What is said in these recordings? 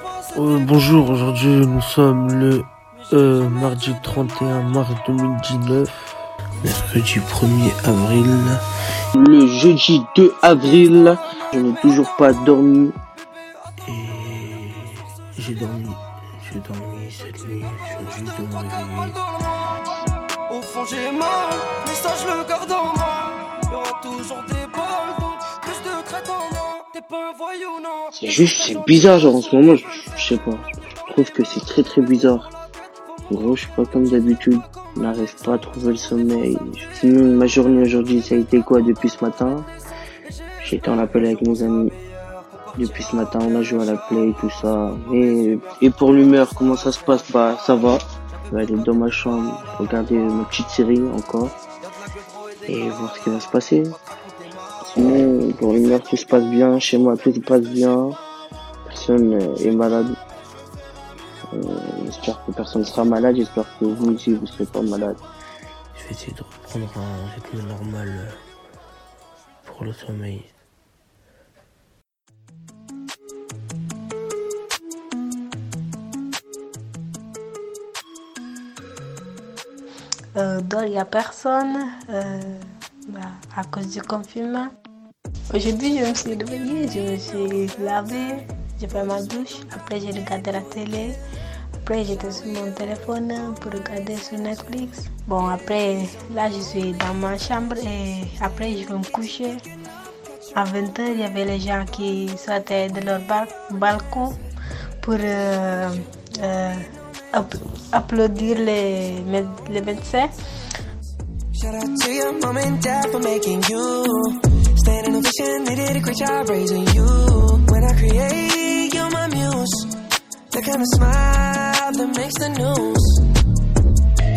Euh, bonjour, aujourd'hui nous sommes le euh, mardi 31 mars 2019, mercredi 1er avril, le jeudi 2 avril. Je n'ai toujours pas dormi et j'ai dormi, j'ai dormi cette nuit, je juste. Au fond j'ai mal, mais ça je le garde en moi. Il y aura toujours des C'est juste, c'est bizarre, genre en ce moment, je, sais pas, je trouve que c'est très très bizarre. En gros, je suis pas comme d'habitude, n'arrive pas à trouver le sommeil. Ma journée aujourd'hui, ça a été quoi depuis ce matin? J'étais en appel avec mes amis. Depuis ce matin, on a joué à la play, tout ça. Et, et pour l'humeur, comment ça se passe? Bah, ça va. Je vais aller dans ma chambre, regarder ma petite série encore. Et voir ce qui va se passer. Sinon, pour l'humeur, tout se passe bien. Chez moi, tout se passe bien. Personne euh, est malade. Euh, j'espère que personne sera malade. J'espère que vous aussi, vous serez pas malade. Je vais essayer de reprendre un rythme normal euh, pour le sommeil. Euh, dehors, il n'y a personne euh, à cause du confinement. Aujourd'hui, je me suis réveillée, je me suis lavée, j'ai fait ma douche. Après, j'ai regardé la télé. Après, j'étais sur mon téléphone pour regarder sur Netflix. Bon, après, là, je suis dans ma chambre et après, je vais me coucher. À 20h, il y avait les gens qui sortaient de leur bal- balcon pour euh, euh, app- applaudir les, les médecins. Shout out to your mom and dad for making you. They did a great you. When I create, you're my muse. The kind of smile that makes the news.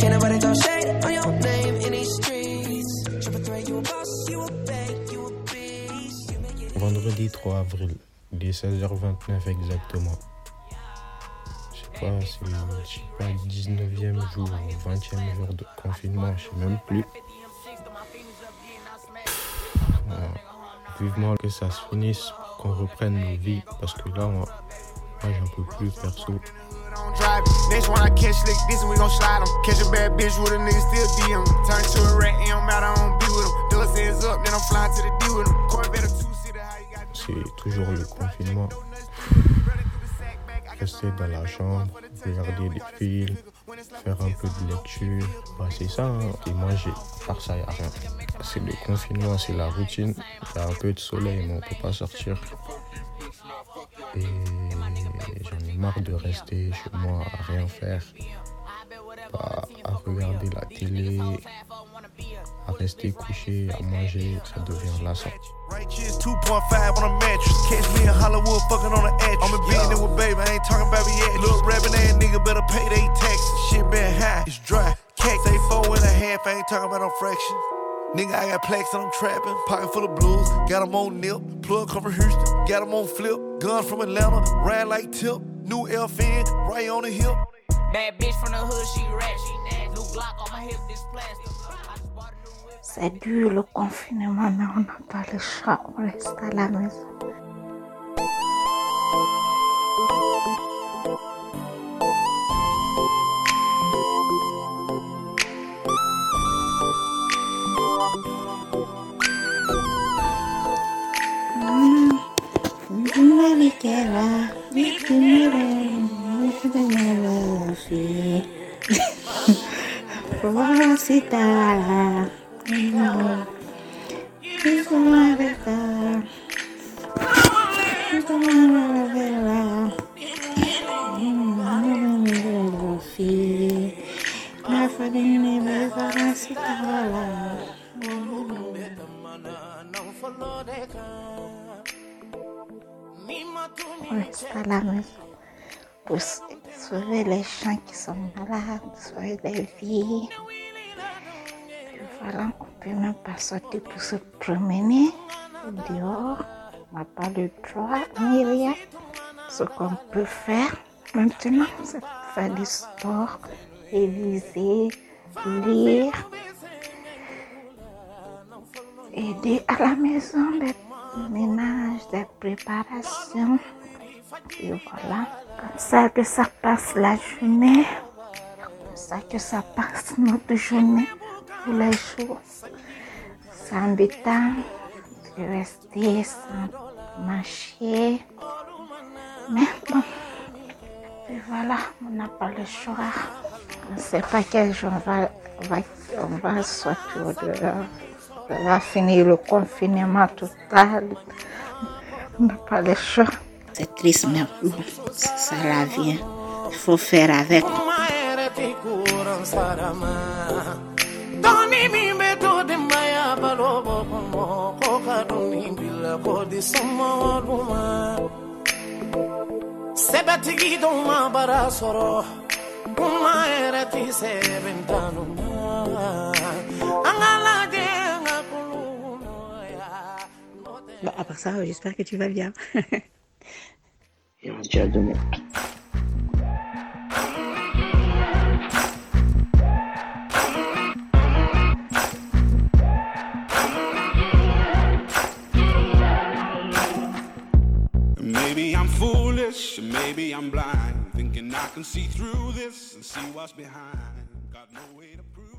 Can't nobody throw shade on your name in these streets. Vendredi 3 avril, il est 16h29 exactement. Pas, c'est je sais pas, 19e jour ou 20e jour de confinement, je sais même plus. Voilà. Vivement que ça se finisse, qu'on reprenne nos vies, parce que là, moi, moi j'en peux plus perso. on drive it. Next one I catch slick, this one we gon' slide 'em. Catch a bad bitch with a nigga still DM. Turn to a rat, it don't matter, I don't be with 'em. Dust ends up, then I'm flying to the D with 'em. Corvette or two-seater, how you got C'est toujours le confinement. Rester dans la chambre, regarder des films, faire un peu de lecture. Bah, c'est ça, hein. et manger. À part ça, y a rien. C'est le confinement, c'est la routine. Il y a un peu de soleil, mais on peut pas sortir. Et j'en ai marre de rester chez moi à rien faire. Bah, à regarder la télé, à rester couché, à manger, ça devient lassant. Righteous 2.5 on a mattress. Catch me in Hollywood fucking on the actress. I'm in business with baby, I ain't talking about reaction. Little rapping ass nigga better pay they taxes. Shit been high, it's dry. Cake say four and a half, I ain't talking about no fraction. Nigga, I got plaques and I'm trapping. Pocket full of blues, got 'em on nip. Plug come from Houston, got 'em on flip. Gun from Atlanta, ride like tip. New FN, right on the hip. Bad bitch from the hood, she ratchet. New Glock on my hip, this plastic. C'est dur le confinement, mais on n'a pas le choix, on reste à la maison. On reste à la maison pour sauver les gens qui sont malades, sauver des vies. Voilà, on peut même pas sortir pour se promener dehors. On n'a pas le droit ni rien. Ce qu'on peut faire maintenant, c'est faire du sport, réviser, lire, aider à la maison, des ménages, des préparations. Et voilà, comme ça que ça passe la journée, comme ça que ça passe notre journée les jours. C'est embêtant de rester sans marcher. Mais bon, et voilà, on n'a pas le choix. On ne sait pas quel jour on va, on va, on va sortir de là. On va finir le confinement total. On n'a pas le choix. C'est triste, mais bon, c'est ça la vie. hein. Il faut faire avec. Doni min bɛ to di maya balo bɔ kɔnɔ ko ka doni bila ko di sɔmɔdu ma sɛbɛtigi dɔw ma bara sɔrɔ kuma yɛrɛ ti sɛbɛn tanu ma an ka lajɛ an ka kulu nɔgɔya Bon, à part ça, j'espère que tu vas bien. Et on se dit à demain. Foolish, maybe I'm blind, thinking I can see through this and see what's behind. Got no way to prove.